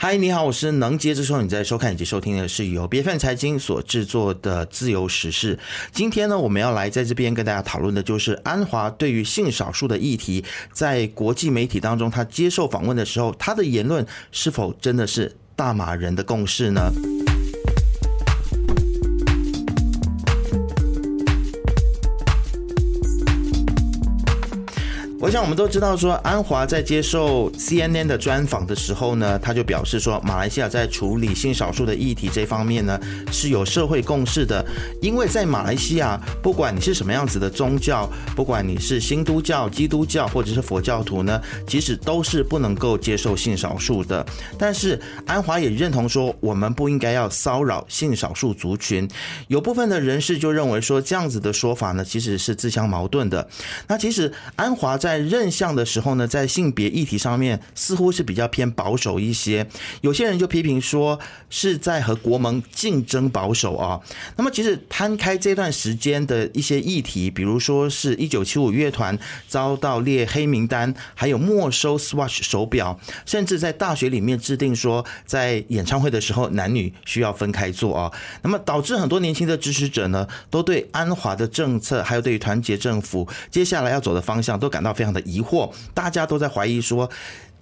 嗨，你好，我是能接着说你在收看以及收听的是由 B F 财经所制作的自由时事。今天呢，我们要来在这边跟大家讨论的就是安华对于性少数的议题，在国际媒体当中，他接受访问的时候，他的言论是否真的是大马人的共识呢？我想我们都知道，说安华在接受 CNN 的专访的时候呢，他就表示说，马来西亚在处理性少数的议题这方面呢是有社会共识的，因为在马来西亚，不管你是什么样子的宗教，不管你是新都教、基督教或者是佛教徒呢，其实都是不能够接受性少数的。但是安华也认同说，我们不应该要骚扰性少数族群。有部分的人士就认为说，这样子的说法呢，其实是自相矛盾的。那其实安华在在任相的时候呢，在性别议题上面似乎是比较偏保守一些。有些人就批评说是在和国盟竞争保守啊。那么其实摊开这段时间的一些议题，比如说是一九七五乐团遭到列黑名单，还有没收 Swatch 手表，甚至在大学里面制定说在演唱会的时候男女需要分开坐啊。那么导致很多年轻的支持者呢，都对安华的政策，还有对于团结政府接下来要走的方向都感到。非常的疑惑，大家都在怀疑说，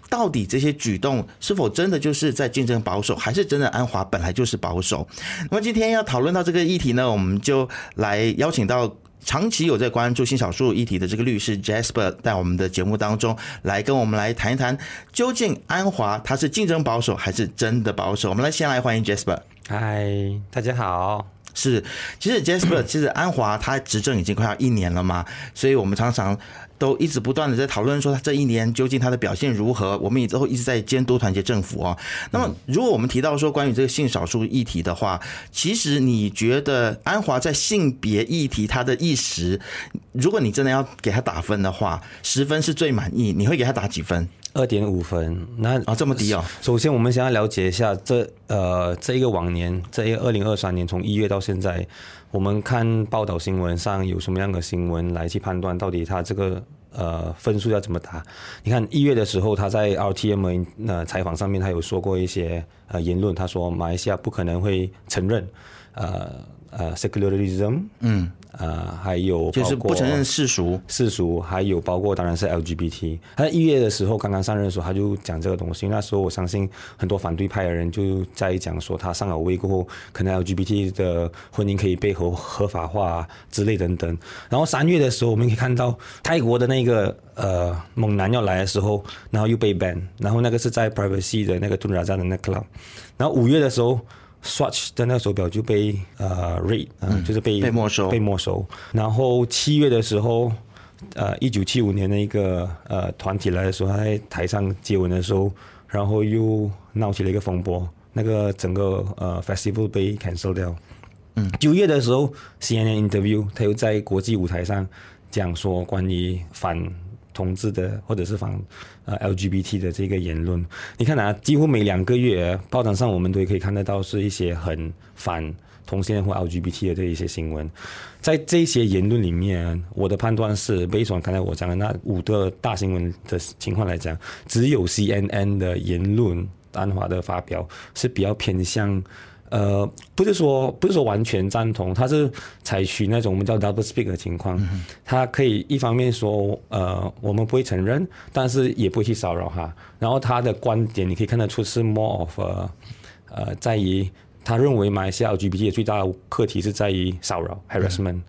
到底这些举动是否真的就是在竞争保守，还是真的安华本来就是保守？那么今天要讨论到这个议题呢，我们就来邀请到长期有在关注性少数议题的这个律师 Jasper，在我们的节目当中来跟我们来谈一谈，究竟安华他是竞争保守还是真的保守？我们来先来欢迎 Jasper。嗨，大家好。是，其实 Jasper，其实安华他执政已经快要一年了嘛，所以我们常常。都一直不断的在讨论说他这一年究竟他的表现如何，我们也都一直在监督团结政府哦。那么，如果我们提到说关于这个性少数议题的话，其实你觉得安华在性别议题他的意识，如果你真的要给他打分的话，十分是最满意，你会给他打几分？二点五分。那啊这么低哦。首先，我们想要了解一下这呃这一个往年，这一个二零二三年从一月到现在。我们看报道新闻上有什么样的新闻来去判断到底他这个呃分数要怎么打？你看一月的时候他在 RTM 那采访上面他有说过一些呃言论，他说马来西亚不可能会承认呃呃 secularism，嗯。呃，还有就是不承认世俗，世俗，还有包括当然是 LGBT。他在一月的时候刚刚上任的时候，他就讲这个东西。那时候我相信很多反对派的人就在讲说，他上了位过后，可能 LGBT 的婚姻可以被合合法化啊之类等等。然后三月的时候，我们可以看到泰国的那个呃猛男要来的时候，然后又被 ban，然后那个是在 Privacy 的那个杜拉站的那 club。然后五月的时候。Swatch 的那个手表就被呃嗯，就是被被没收，被没收。然后七月的时候，呃，一九七五年的一个呃团体来的时候，他在台上接吻的时候，然后又闹起了一个风波，那个整个呃 festival 被 cancel 掉。嗯，九月的时候，CNN interview，他又在国际舞台上讲说关于反。同志的或者是反呃 LGBT 的这个言论，你看啊，几乎每两个月报道上我们都可以看得到是一些很反同性恋或 LGBT 的这一些新闻。在这些言论里面，我的判断是，背从刚才我讲的那五个大新闻的情况来讲，只有 CNN 的言论安华的发表是比较偏向。呃，不是说不是说完全赞同，他是采取那种我们叫 double speak 的情况，他可以一方面说，呃，我们不会承认，但是也不会去骚扰他。然后他的观点你可以看得出是 more of 呃，在于他认为马来西亚 LGBT 的最大的课题是在于骚扰 harassment，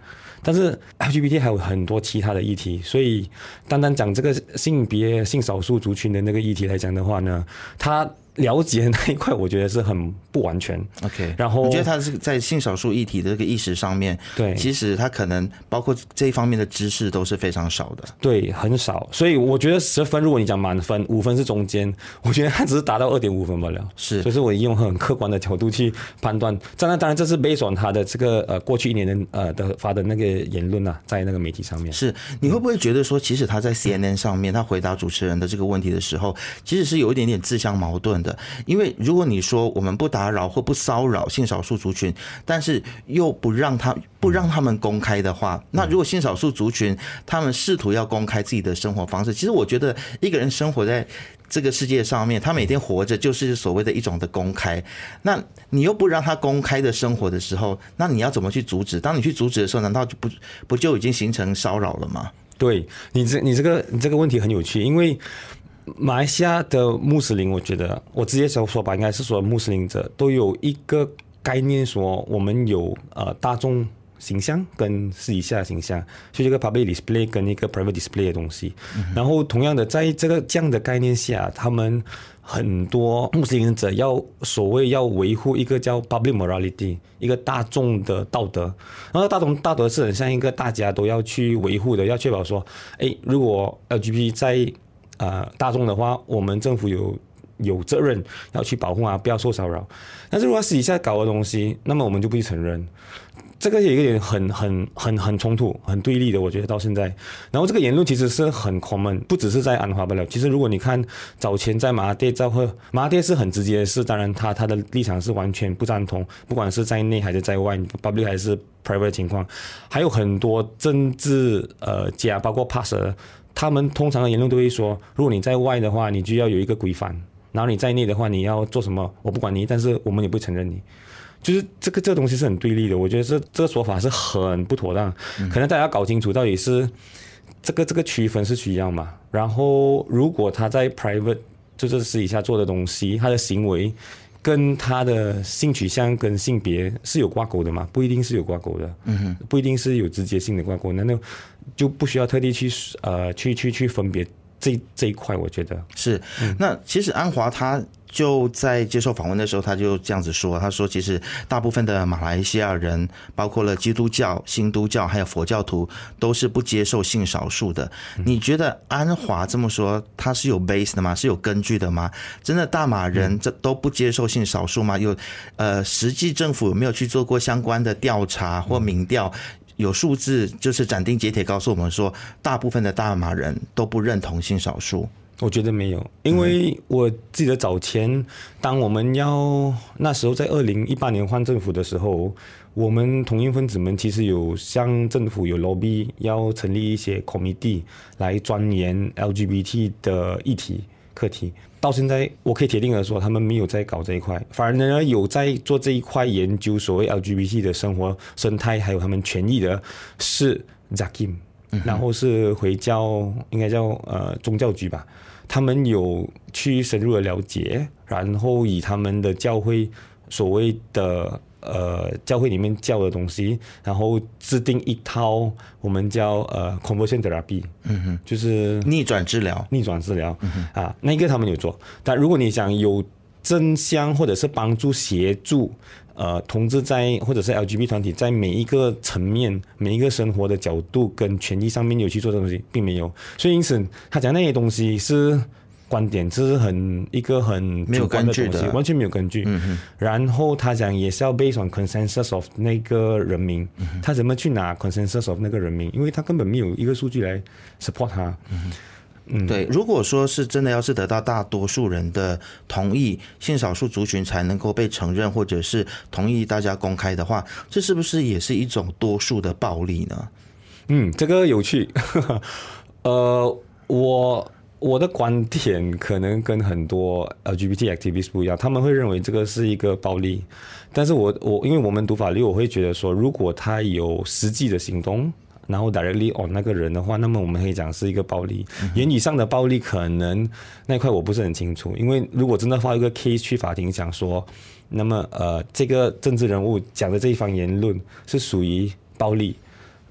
但是 LGBT 还有很多其他的议题，所以单单讲这个性别性少数族群的那个议题来讲的话呢，他。了解的那一块，我觉得是很不完全。OK，然后我觉得他是在性少数议题的这个意识上面，对，其实他可能包括这一方面的知识都是非常少的。对，很少。所以我觉得十分，如果你讲满分，五分是中间，我觉得他只是达到二点五分罢了。是，就是我用很客观的角度去判断。当然，当然这是 based on 他的这个呃过去一年的呃的发的那个言论啊，在那个媒体上面。是，你会不会觉得说，其实他在 CNN 上面他回答主持人的这个问题的时候，其实是有一点点自相矛盾的？的。因为如果你说我们不打扰或不骚扰性少数族群，但是又不让他不让他们公开的话，那如果性少数族群他们试图要公开自己的生活方式，其实我觉得一个人生活在这个世界上面，他每天活着就是所谓的一种的公开。那你又不让他公开的生活的时候，那你要怎么去阻止？当你去阻止的时候，难道就不不就已经形成骚扰了吗？对你这你这个你这个问题很有趣，因为马来西亚的穆斯林，我觉得我直接说说吧，应该是说穆斯林者都有一个概念，说我们有呃大众形象跟私底下形象，就这个 public display 跟一个 private display 的东西。然后同样的，在这个这样的概念下，他们很多穆斯林者要所谓要维护一个叫 public morality，一个大众的道德。然后大众道德是很像一个大家都要去维护的，要确保说，哎，如果 LGBT 在呃大众的话，我们政府有有责任要去保护啊，不要受骚扰。但是如果私底下搞的东西，那么我们就不去承认。这个有一点很很很很冲突、很对立的，我觉得到现在。然后这个言论其实是很 common，不只是在安华不了。其实如果你看早前在马哈蒂在会，马哈蒂是很直接的是，当然他他的立场是完全不赞同，不管是在内还是在外，public 还是 private 情况，还有很多政治呃家，包括 pass 他们通常的言论都会说，如果你在外的话，你就要有一个规范；然后你在内的话，你要做什么，我不管你，但是我们也不承认你。就是这个这个东西是很对立的，我觉得这这个说法是很不妥当。可能大家搞清楚到底是这个这个区分是需要嘛？然后如果他在 private 就是私底下做的东西，他的行为跟他的性取向跟性别是有挂钩的吗？不一定是有挂钩的，嗯哼，不一定是有直接性的挂钩，难道就不需要特地去呃去去去分别这这一块？我觉得是。那其实安华他。就在接受访问的时候，他就这样子说：“他说，其实大部分的马来西亚人，包括了基督教、新都教还有佛教徒，都是不接受性少数的。你觉得安华这么说，他是有 base 的吗？是有根据的吗？真的大马人这都不接受性少数吗？有呃，实际政府有没有去做过相关的调查或民调？有数字就是斩钉截铁告诉我们说，大部分的大马人都不认同性少数。”我觉得没有，因为我记得早前，当我们要那时候在二零一八年换政府的时候，我们同性分子们其实有向政府有 lobby，要成立一些 committee 来钻研 LGBT 的议题课题。到现在，我可以铁定的说，他们没有在搞这一块，反而呢有在做这一块研究，所谓 LGBT 的生活生态还有他们权益的，是 Zakim。然后是回教，应该叫呃宗教局吧，他们有去深入的了解，然后以他们的教会所谓的呃教会里面教的东西，然后制定一套我们叫呃 conversion therapy，嗯哼，就是逆转治疗，逆转治疗，啊，那个他们有做，但如果你想有真相或者是帮助协助。呃，同志在或者是 LGBT 团体在每一个层面、每一个生活的角度跟权益上面有去做这东西，并没有。所以因此，他讲那些东西是观点，这是很一个很没有根据的，完全没有根据。嗯然后他讲也是要 based on consensus of 那个人民，他怎么去拿 consensus of 那个人民？因为他根本没有一个数据来 support 他。嗯对，如果说是真的，要是得到大多数人的同意，性少数族群才能够被承认，或者是同意大家公开的话，这是不是也是一种多数的暴力呢？嗯，这个有趣。呃，我我的观点可能跟很多 LGBT activists 不一样，他们会认为这个是一个暴力，但是我我因为我们读法律，我会觉得说，如果他有实际的行动。然后 directly on 那个人的话，那么我们可以讲是一个暴力。言语上的暴力可能那块我不是很清楚，因为如果真的发一个 case 去法庭讲说，那么呃这个政治人物讲的这一番言论是属于暴力。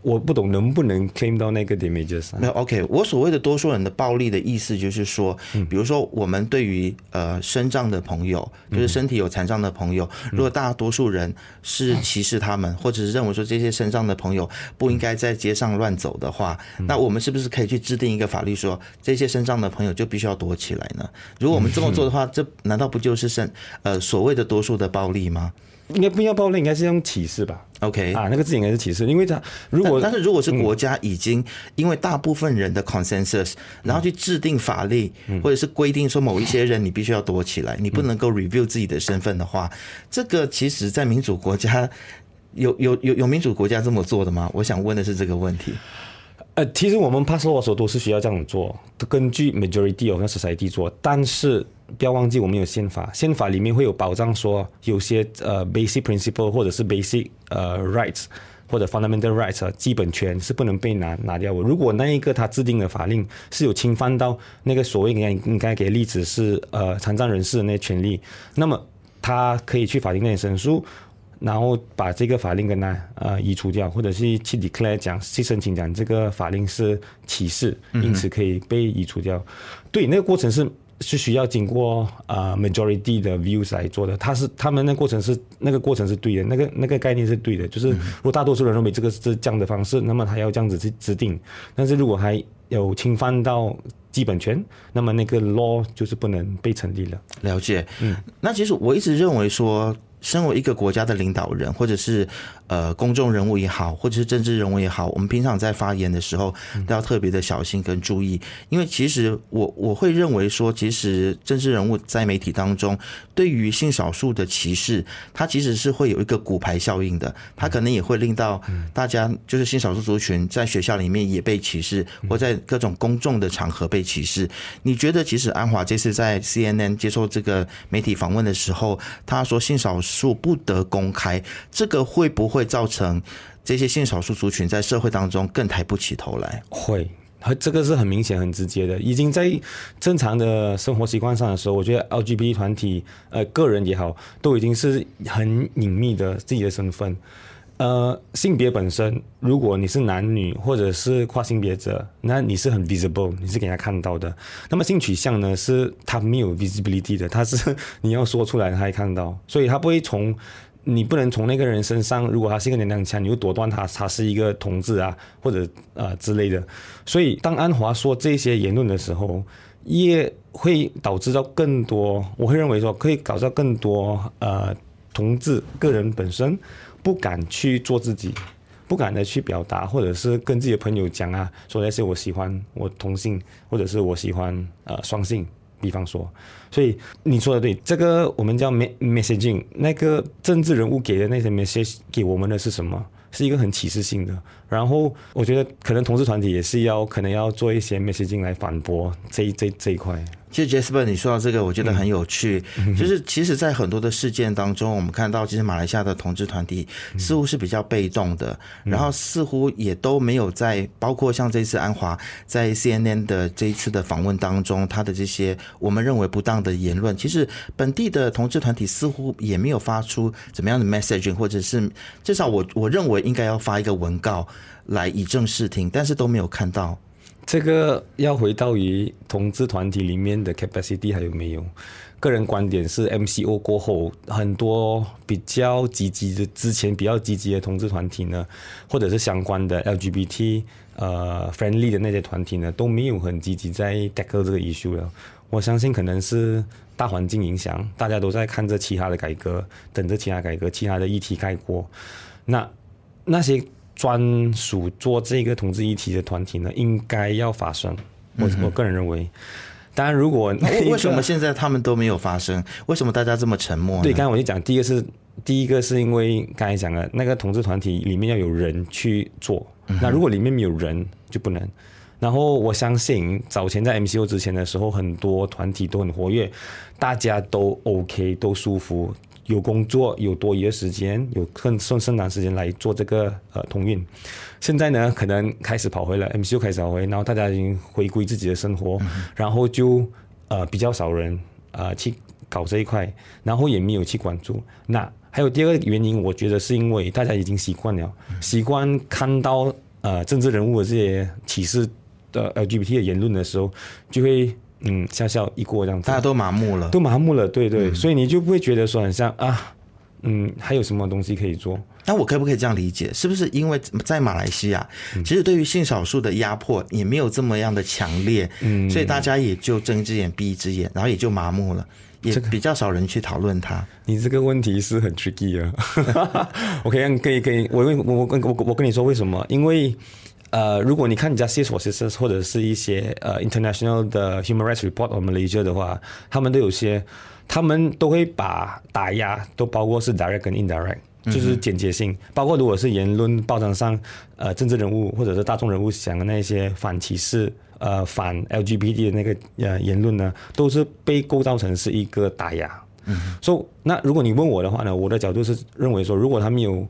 我不懂能不能 claim 到那个 damages。那 OK，我所谓的多数人的暴力的意思就是说，比如说我们对于呃身障的朋友，就是身体有残障的朋友，如果大多数人是歧视他们，或者是认为说这些身障的朋友不应该在街上乱走的话，那我们是不是可以去制定一个法律，说这些身障的朋友就必须要躲起来呢？如果我们这么做的话，这难道不就是身呃所谓的多数的暴力吗？应该不要暴力，应该是用歧视吧？OK 啊，那个字应该是歧视，因为他如果但但是如果是国家已经因为大部分人的 consensus，、然后去制定法律，或者是规定说某一些人你必须要躲起来，你不能够 review 自己的身份的话，这个其实在民主国家。有有有有民主国家这么做的吗？我想问的是这个问题。呃，其实我们 pass law 的时候都是需要这样做，根据 majority of society 做，但是不要忘记我们有宪法，宪法里面会有保障说有些呃 basic principle 或者是 basic 呃 rights 或者 fundamental rights 基本权是不能被拿拿掉。如果那一个他制定的法令是有侵犯到那个所谓应该应该给例子是呃残障人士的那些权利，那么他可以去法庭那里申诉。然后把这个法令跟他呃移除掉，或者是去 declare 讲去申请讲这个法令是歧视，因此可以被移除掉。对，那个过程是是需要经过呃 majority 的 views 来做的。他是他们那过程是那个过程是对的，那个那个概念是对的。就是如果大多数人认为这个是这样的方式，那么他要这样子去制定。但是如果还有侵犯到基本权，那么那个 law 就是不能被成立了。了解，嗯，那其实我一直认为说。身为一个国家的领导人，或者是呃公众人物也好，或者是政治人物也好，我们平常在发言的时候都要特别的小心跟注意，因为其实我我会认为说，其实政治人物在媒体当中对于性少数的歧视，它其实是会有一个骨牌效应的，它可能也会令到大家就是性少数族群在学校里面也被歧视，或在各种公众的场合被歧视。你觉得，其实安华这次在 CNN 接受这个媒体访问的时候，他说性少数。数不得公开，这个会不会造成这些性少数族群在社会当中更抬不起头来？会，这个是很明显、很直接的。已经在正常的生活习惯上的时候，我觉得 LGBT 团体，呃，个人也好，都已经是很隐秘的自己的身份。呃，性别本身，如果你是男女或者是跨性别者，那你是很 visible，你是给人家看到的。那么性取向呢，是他没有 visibility 的，他是你要说出来他才看到，所以他不会从你不能从那个人身上，如果他是一个娘娘腔，你就夺断他他是一个同志啊，或者呃之类的。所以当安华说这些言论的时候，也会导致到更多，我会认为说可以搞到更多呃同志个人本身。不敢去做自己，不敢的去表达，或者是跟自己的朋友讲啊，说那些我喜欢我同性，或者是我喜欢呃双性，比方说，所以你说的对，这个我们叫 messaging，那个政治人物给的那些 message 给我们的是什么？是一个很启示性的。然后我觉得可能同志团体也是要可能要做一些 message 来反驳这这这一块。其实 Jasper，你说到这个，我觉得很有趣。就是其实，在很多的事件当中，我们看到，其实马来西亚的同志团体似乎是比较被动的，然后似乎也都没有在包括像这次安华在 CNN 的这一次的访问当中，他的这些我们认为不当的言论，其实本地的同志团体似乎也没有发出怎么样的 messaging，或者是至少我我认为应该要发一个文告来以正视听，但是都没有看到。这个要回到于同志团体里面的 capacity 还有没有？个人观点是 MCO 过后，很多比较积极的之前比较积极的同志团体呢，或者是相关的 LGBT 呃 friendly 的那些团体呢，都没有很积极在 tackle 这个 issue 了。我相信可能是大环境影响，大家都在看着其他的改革，等着其他改革，其他的议题盖过。那那些。专属做这个同志议题的团体呢，应该要发生。我我个人认为，当然，如果为什么现在他们都没有发生？为什么大家这么沉默？对，刚才我就讲，第一个是第一个是因为刚才讲了，那个同志团体里面要有人去做。那如果里面没有人，就不能。然后我相信，早前在 MCO 之前的时候，很多团体都很活跃，大家都 OK，都舒服。有工作，有多余的时间，有更剩剩长时间来做这个呃通运。现在呢，可能开始跑回来 MCU 开始跑回，然后大家已经回归自己的生活，然后就呃比较少人呃去搞这一块，然后也没有去关注。那还有第二个原因，我觉得是因为大家已经习惯了，习惯看到呃政治人物的这些歧视的 LGBT 的言论的时候，就会。嗯，笑笑一过这样子，大家都麻木了，都麻木了，对对，所以你就不会觉得说很像啊，嗯，还有什么东西可以做？那我可不可以这样理解？是不是因为在马来西亚，其实对于性少数的压迫也没有这么样的强烈，嗯，所以大家也就睁一只眼闭一只眼，然后也就麻木了，也比较少人去讨论它。你这个问题是很 tricky 啊。OK，可以可以，我我我跟我我跟你说为什么？因为呃，如果你看人家 c s s o 或者是一些呃 international 的 human rights report on Malaysia 的话，他们都有些，他们都会把打压都包括是 direct 跟 indirect。就是简洁性，包括如果是言论报章上，呃，政治人物或者是大众人物讲的那些反歧视、呃反 LGBT 的那个呃言论呢，都是被构造成是一个打压。嗯，所以那如果你问我的话呢，我的角度是认为说，如果他没有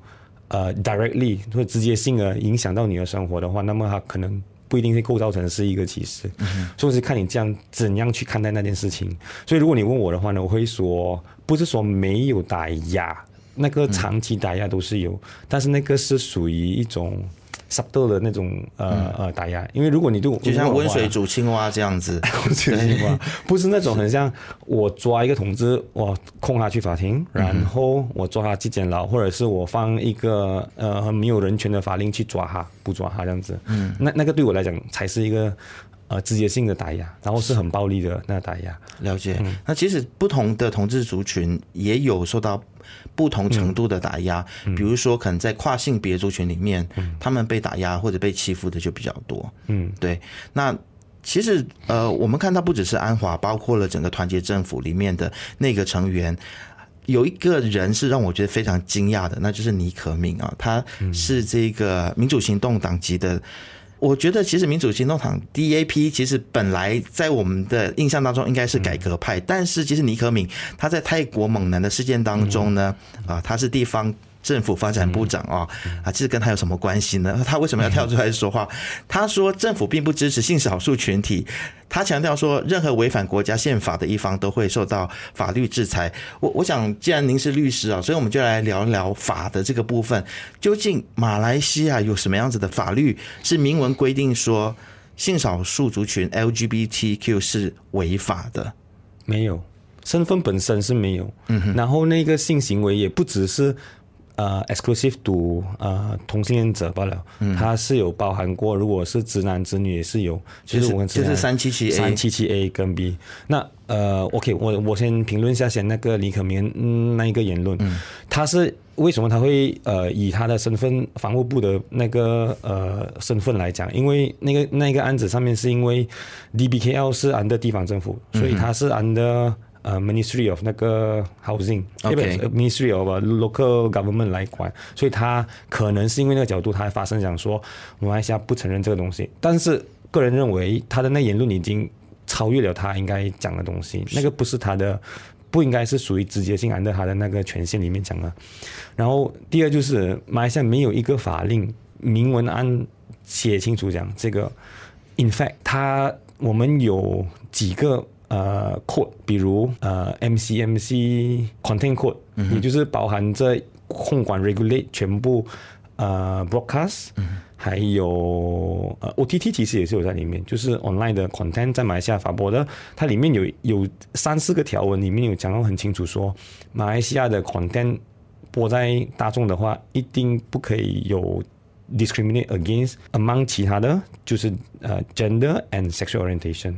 呃 directly 或直接性的影响到你的生活的话，那么它可能不一定会构造成是一个歧视。嗯，所以是看你这样怎样去看待那件事情。所以如果你问我的话呢，我会说，不是说没有打压。那个长期打压都是有，但是那个是属于一种 subtle 的那种呃呃打压，因为如果你对我就像温水煮青蛙这样子，不是那种很像我抓一个同志，我控他去法庭，然后我抓他去监牢，或者是我放一个呃没有人权的法令去抓他，不抓他这样子，嗯，那那个对我来讲才是一个。呃，直接性的打压，然后是很暴力的那打压。了解。那其实不同的同志族群也有受到不同程度的打压，比如说可能在跨性别族群里面，他们被打压或者被欺负的就比较多。嗯，对。那其实呃，我们看到不只是安华，包括了整个团结政府里面的那个成员，有一个人是让我觉得非常惊讶的，那就是尼可敏啊，他是这个民主行动党籍的。我觉得其实民主行动党 DAP 其实本来在我们的印象当中应该是改革派，但是其实尼可敏他在泰国猛男的事件当中呢，啊，他是地方。政府发展部长啊啊，这跟他有什么关系呢？他为什么要跳出来说话？他说政府并不支持性少数群体，他强调说任何违反国家宪法的一方都会受到法律制裁。我我想，既然您是律师啊，所以我们就来聊聊法的这个部分。究竟马来西亚有什么样子的法律是明文规定说性少数族群 LGBTQ 是违法的？没有，身份本身是没有。嗯哼，然后那个性行为也不只是。呃，exclusive to 呃同性恋者罢了，它是有包含过，如果是直男直女也是有，就是我们就是三七七 A 三七七 A 跟 B。那呃，OK，我我先评论一下先那个李可明那一个言论，他是为什么他会呃以他的身份，防务部的那个呃身份来讲，因为那个那个案子上面是因为 DBKL 是安的地方政府，所以他是安的。呃，Ministry of 那个 Housing，OK，Ministry of Local Government 来管，所以他可能是因为那个角度，他发声讲说马来西亚不承认这个东西。但是个人认为他的那言论已经超越了他应该讲的东西，那个不是他的，不应该是属于直接性按照他的那个权限里面讲的。然后第二就是马来西亚没有一个法令明文按写清楚讲这个，In fact，他我们有几个。呃，code，比如呃，MCMC content code，也就是包含这控管 regulate 全部呃 broadcast，还有呃 OTT 其实也是有在里面，就是 online 的 content 在马来西亚发布的，它里面有有三四个条文，里面有讲到很清楚说，马来西亚的 content 播在大众的话，一定不可以有。Discriminate against among 其他的就是呃 gender and sexual orientation，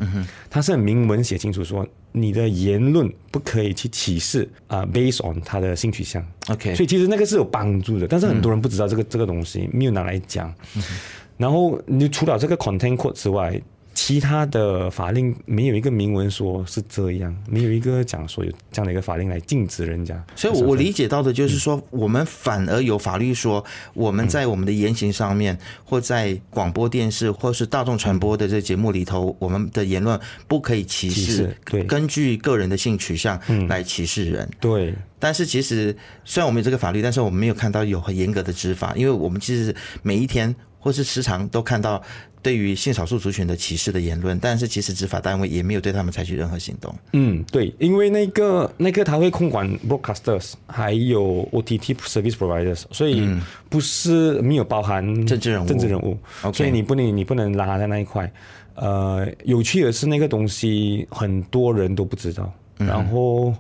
它是很明文写清楚说你的言论不可以去歧视啊 based on 他的性取向。OK，所以其实那个是有帮助的，但是很多人不知道这个这个东西没有拿来讲。然后你除了这个 content code 之外。其他的法令没有一个明文说是这样，没有一个讲说有这样的一个法令来禁止人家。所以，我理解到的就是说，我们反而有法律说，我们在我们的言行上面，或在广播电视或是大众传播的这节目里头，我们的言论不可以歧视，对，根据个人的性取向来歧视人。对。但是其实，虽然我们有这个法律，但是我们没有看到有很严格的执法，因为我们其实每一天或是时常都看到。对于性少数族群的歧视的言论，但是其实执法单位也没有对他们采取任何行动。嗯，对，因为那个那个他会控管 broadcasters，还有 OTT service providers，所以不是没有包含政治人物，政治人物，所以你不能你不能拉在那一块。呃，有趣的是那个东西很多人都不知道，然后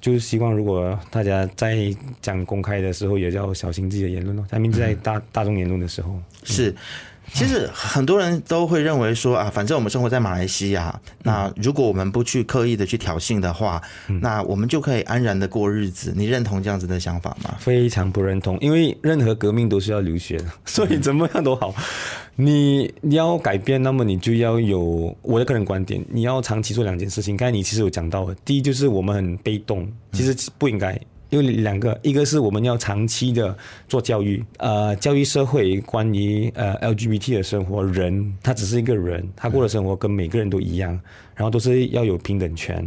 就是希望如果大家在讲公开的时候，也要小心自己的言论咯。下面在大大众言论的时候，是。其实很多人都会认为说啊，反正我们生活在马来西亚，那如果我们不去刻意的去挑衅的话，那我们就可以安然的过日子。你认同这样子的想法吗？非常不认同，因为任何革命都是要流血的，所以怎么样都好。你你要改变，那么你就要有我的个人观点，你要长期做两件事情。刚才你其实有讲到的，第一就是我们很被动，其实不应该。因为两个，一个是我们要长期的做教育，呃，教育社会关于呃 LGBT 的生活，人他只是一个人，他过的生活跟每个人都一样，然后都是要有平等权。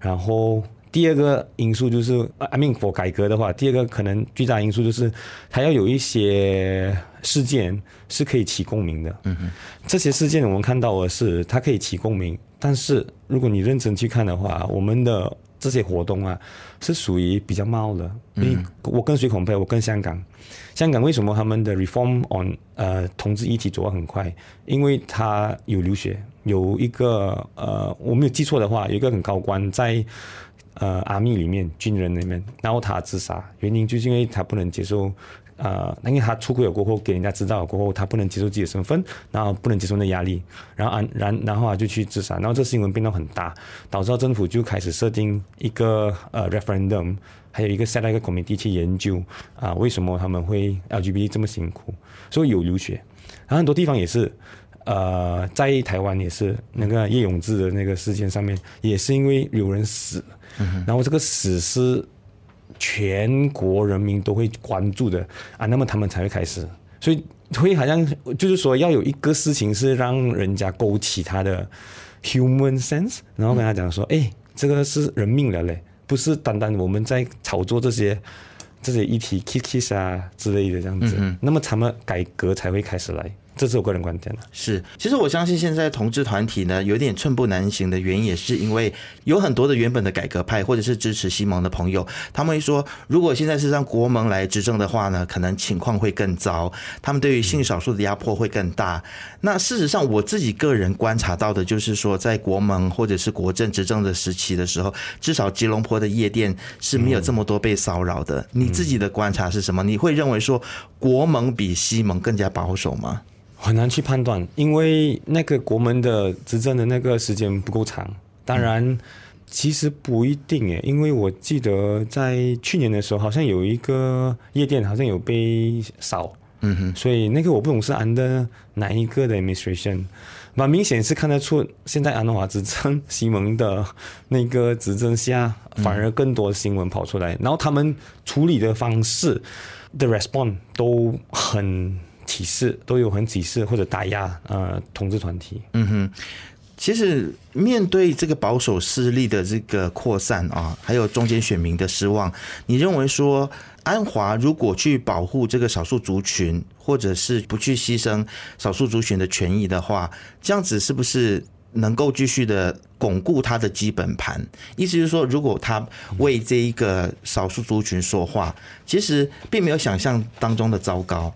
然后第二个因素就是，I mean for 改革的话，第二个可能巨大因素就是，他要有一些事件是可以起共鸣的。嗯哼，这些事件我们看到的是，它可以起共鸣，但是如果你认真去看的话，我们的。这些活动啊，是属于比较冒的。嗯，我跟谁恐配？我跟香港。香港为什么他们的 reform on 呃同志议题走得很快？因为他有流血，有一个呃我没有记错的话，有一个很高官在呃阿密里面军人里面，然后他自杀，原因就是因为他不能接受。呃，因为他出轨了过后，给人家知道了过后，他不能接受自己的身份，然后不能接受那压力，然后安然然后啊就去自杀，然后这新闻变得很大，导致政府就开始设定一个呃 referendum，还有一个 set 一个 committee 去研究啊为什么他们会 LGBT 这么辛苦，所以有流血，然后很多地方也是，呃，在台湾也是那个叶永志的那个事件上面，也是因为有人死，然后这个死是。全国人民都会关注的啊，那么他们才会开始，所以会好像就是说要有一个事情是让人家勾起他的 human sense，然后跟他讲说，哎，这个是人命了嘞，不是单单我们在炒作这些这些议题 kiss kiss 啊之类的这样子，那么他们改革才会开始来。这是我个人观点是，其实我相信现在同志团体呢有点寸步难行的原因，也是因为有很多的原本的改革派或者是支持西蒙的朋友，他们会说，如果现在是让国盟来执政的话呢，可能情况会更糟，他们对于性少数的压迫会更大。那事实上，我自己个人观察到的就是说，在国盟或者是国政执政的时期的时候，至少吉隆坡的夜店是没有这么多被骚扰的。你自己的观察是什么？你会认为说国盟比西蒙更加保守吗？很难去判断，因为那个国门的执政的那个时间不够长。当然，其实不一定诶，因为我记得在去年的时候，好像有一个夜店好像有被扫，嗯哼，所以那个我不懂是安的哪一个的 administration，蛮明显是看得出，现在安华执政西蒙的那个执政下，反而更多新闻跑出来，然后他们处理的方式的 response 都很。歧视都有很歧视或者打压呃同志团体。嗯哼，其实面对这个保守势力的这个扩散啊，还有中间选民的失望，你认为说安华如果去保护这个少数族群，或者是不去牺牲少数族群的权益的话，这样子是不是能够继续的巩固他的基本盘？意思就是说，如果他为这一个少数族群说话，其实并没有想象当中的糟糕。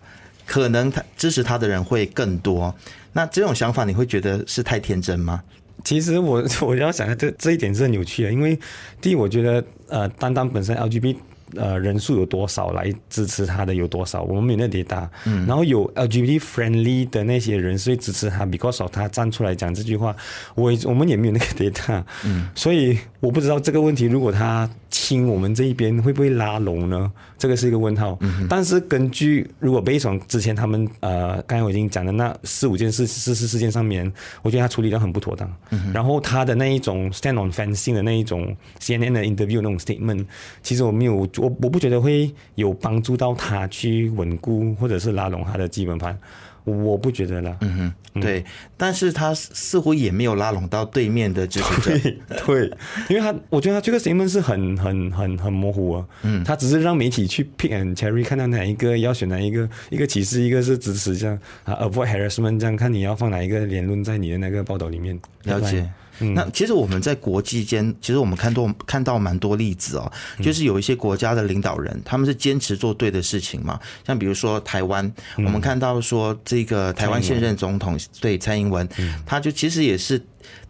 可能他支持他的人会更多，那这种想法你会觉得是太天真吗？其实我 我要想这这一点是很有趣的，因为第一，我觉得呃，单单本身 LGB 呃人数有多少来支持他的有多少，我们没有那点大，嗯，然后有 LGBT friendly 的那些人所以支持他，because of 他站出来讲这句话，我我们也没有那个 data，嗯，所以我不知道这个问题如果他。亲我们这一边会不会拉拢呢？这个是一个问号。但是根据如果悲爽之前他们呃，刚才我已经讲的那四五件事事事事件上面，我觉得他处理的很不妥当。然后他的那一种 stand on fencing 的那一种 CNN 的 interview 那种 statement，其实我没有我我不觉得会有帮助到他去稳固或者是拉拢他的基本盘。我不觉得啦，嗯哼，对，但是他似乎也没有拉拢到对面的支持者，对，因为他，我觉得他这个新闻是很很很很模糊啊，嗯，他只是让媒体去 pick and cherry，看到哪一个要选哪一个，一个歧视，一个是支持，这样啊，avoid harassment，这样看你要放哪一个言论在你的那个报道里面，了解。那其实我们在国际间，其实我们看多看到蛮多例子哦，就是有一些国家的领导人，他们是坚持做对的事情嘛。像比如说台湾，我们看到说这个台湾现任总统对蔡英文，他就其实也是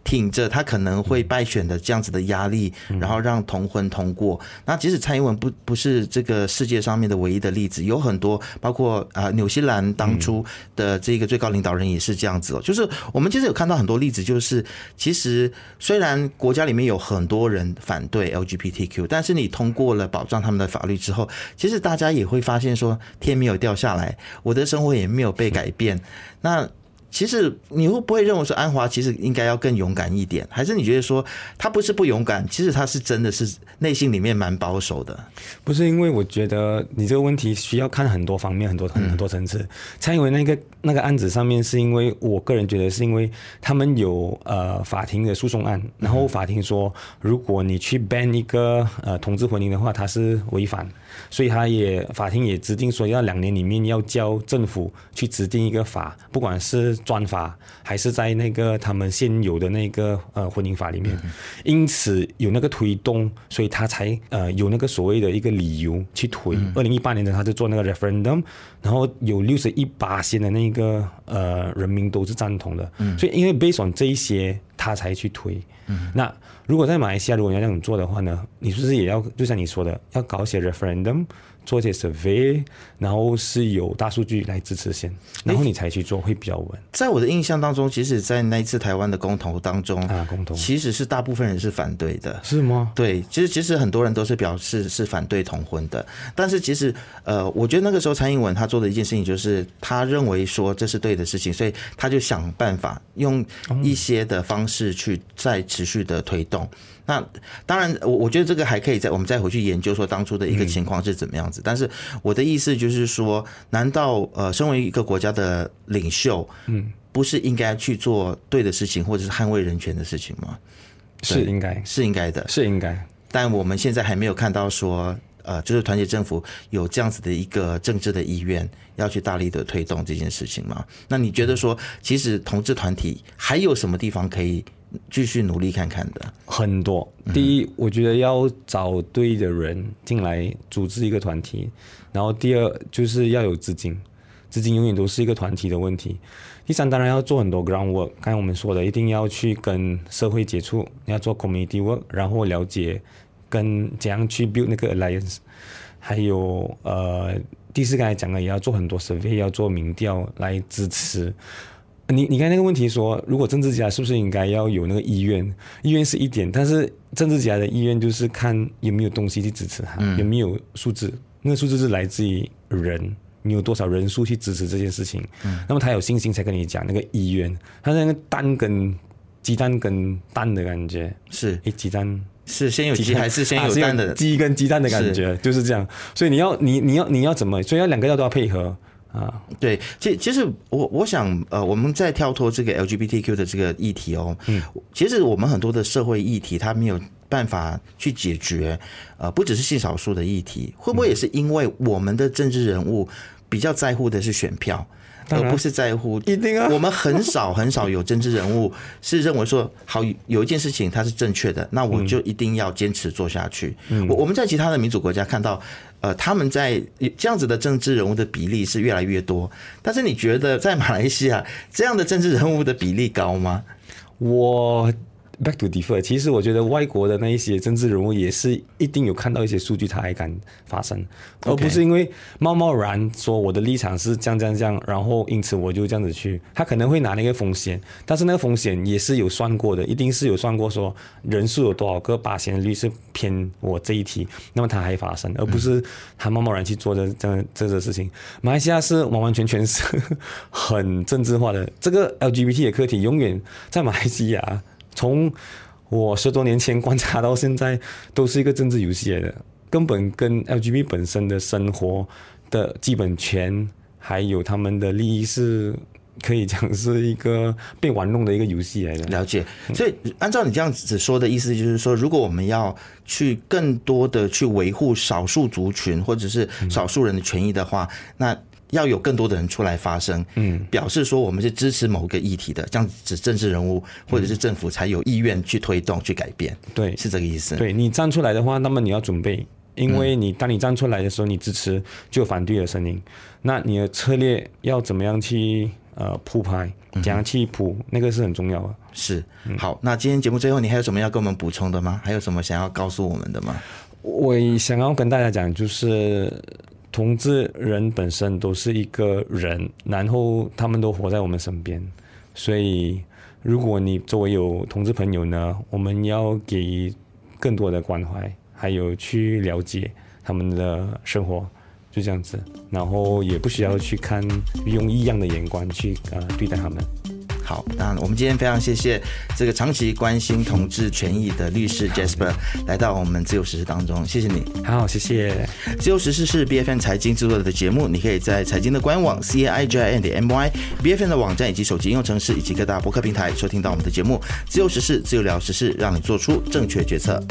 挺着他可能会败选的这样子的压力，然后让同婚通过。那即使蔡英文不不是这个世界上面的唯一的例子，有很多包括啊纽西兰当初的这个最高领导人也是这样子哦。就是我们其实有看到很多例子，就是其实虽然国家里面有很多人反对 LGBTQ，但是你通过了保障他们的法律之后，其实大家也会发现说天没有掉下来，我的生活也没有被改变。那其实你会不会认为说安华其实应该要更勇敢一点，还是你觉得说他不是不勇敢，其实他是真的是内心里面蛮保守的？不是因为我觉得你这个问题需要看很多方面、很多很很多层次。蔡英文那个那个案子上面，是因为我个人觉得是因为他们有呃法庭的诉讼案，然后法庭说如果你去 ban 一个呃同志婚姻的话，它是违反。所以他也法庭也指定说，要两年里面要叫政府去指定一个法，不管是专法还是在那个他们现有的那个呃婚姻法里面，因此有那个推动，所以他才呃有那个所谓的一个理由去推。二零一八年的他就做那个 referendum，然后有六十一八线的那个呃人民都是赞同的，所以因为 based on 这一些，他才去推。那如果在马来西亚，如果要那种做的话呢，你是不是也要就像你说的，要搞一些 referendum？做些 survey，然后是有大数据来支持先，然后你才去做会比较稳。在我的印象当中，其实，在那一次台湾的公投当中啊，公投其实是大部分人是反对的，是吗？对，其实其实很多人都是表示是反对同婚的。但是其实呃，我觉得那个时候蔡英文他做的一件事情，就是他认为说这是对的事情，所以他就想办法用一些的方式去再持续的推动。那当然，我我觉得这个还可以再我们再回去研究说当初的一个情况是怎么样子。但是我的意思就是说，难道呃，身为一个国家的领袖，嗯，不是应该去做对的事情，或者是捍卫人权的事情吗？是应该，是应该的，是应该。但我们现在还没有看到说，呃，就是团结政府有这样子的一个政治的意愿，要去大力的推动这件事情吗？那你觉得说，其实同志团体还有什么地方可以？继续努力看看的很多。第一，我觉得要找对的人进来组织一个团体，然后第二就是要有资金，资金永远都是一个团体的问题。第三，当然要做很多 ground work，刚才我们说的，一定要去跟社会接触，要做 community work，然后了解跟怎样去 build 那个 alliance，还有呃，第四刚才讲的，也要做很多 survey，要做民调来支持。你你看那个问题说，如果政治家是不是应该要有那个意愿？意愿是一点，但是政治家的意愿就是看有没有东西去支持他，有没有数字。那个数字是来自于人，你有多少人数去支持这件事情。那么他有信心才跟你讲那个意愿。他那个蛋跟鸡蛋跟蛋的感觉是，诶，鸡蛋是先有鸡还是先有蛋的？鸡跟鸡蛋的感觉就是这样。所以你要你你要你要怎么？所以要两个要都要配合。啊，对，其其实我我想，呃，我们在跳脱这个 LGBTQ 的这个议题哦，嗯，其实我们很多的社会议题，它没有办法去解决，呃，不只是性少数的议题，会不会也是因为我们的政治人物比较在乎的是选票？而不是在乎，一定啊！我们很少很少有政治人物是认为说，好有一件事情它是正确的，那我就一定要坚持做下去。我我们在其他的民主国家看到，呃，他们在这样子的政治人物的比例是越来越多。但是你觉得在马来西亚这样的政治人物的比例高吗？我。Back to defer，其实我觉得外国的那一些政治人物也是一定有看到一些数据，他还敢发声，而不是因为贸贸然说我的立场是这样这样这样，然后因此我就这样子去，他可能会拿那个风险，但是那个风险也是有算过的，一定是有算过说人数有多少个八千率是偏我这一题，那么他还发生，而不是他贸贸然去做这这样这个事情。马来西亚是完完全全是 很政治化的，这个 LGBT 的课题永远在马来西亚。从我十多年前观察到现在，都是一个政治游戏来的，根本跟 LGBT 本身的生活的基本权，还有他们的利益是可以讲是一个被玩弄的一个游戏来的。了解，所以按照你这样子说的意思，就是说，如果我们要去更多的去维护少数族群或者是少数人的权益的话，那。要有更多的人出来发声，嗯，表示说我们是支持某个议题的，这样子政治人物或者是政府才有意愿去推动、去改变，对，是这个意思。对你站出来的话，那么你要准备，因为你当你站出来的时候，你支持就有反对的声音，那你的策略要怎么样去呃铺排，怎样去铺，那个是很重要的。是，好，那今天节目最后，你还有什么要跟我们补充的吗？还有什么想要告诉我们的吗？我想要跟大家讲，就是同志人本身都是一个人，然后他们都活在我们身边，所以如果你作为有同志朋友呢，我们要给予更多的关怀，还有去了解他们的生活，就这样子，然后也不需要去看用异样的眼光去呃对待他们。好，那我们今天非常谢谢这个长期关心同志权益的律师 Jasper 来到我们自由时事当中，谢谢你。好，谢谢。自由时事是 B F N 财经制作的节目，你可以在财经的官网 c a i j i n 点 m y B F N 的网站以及手机应用程式以及各大博客平台收听到我们的节目。自由时事，自由聊时事，让你做出正确决策。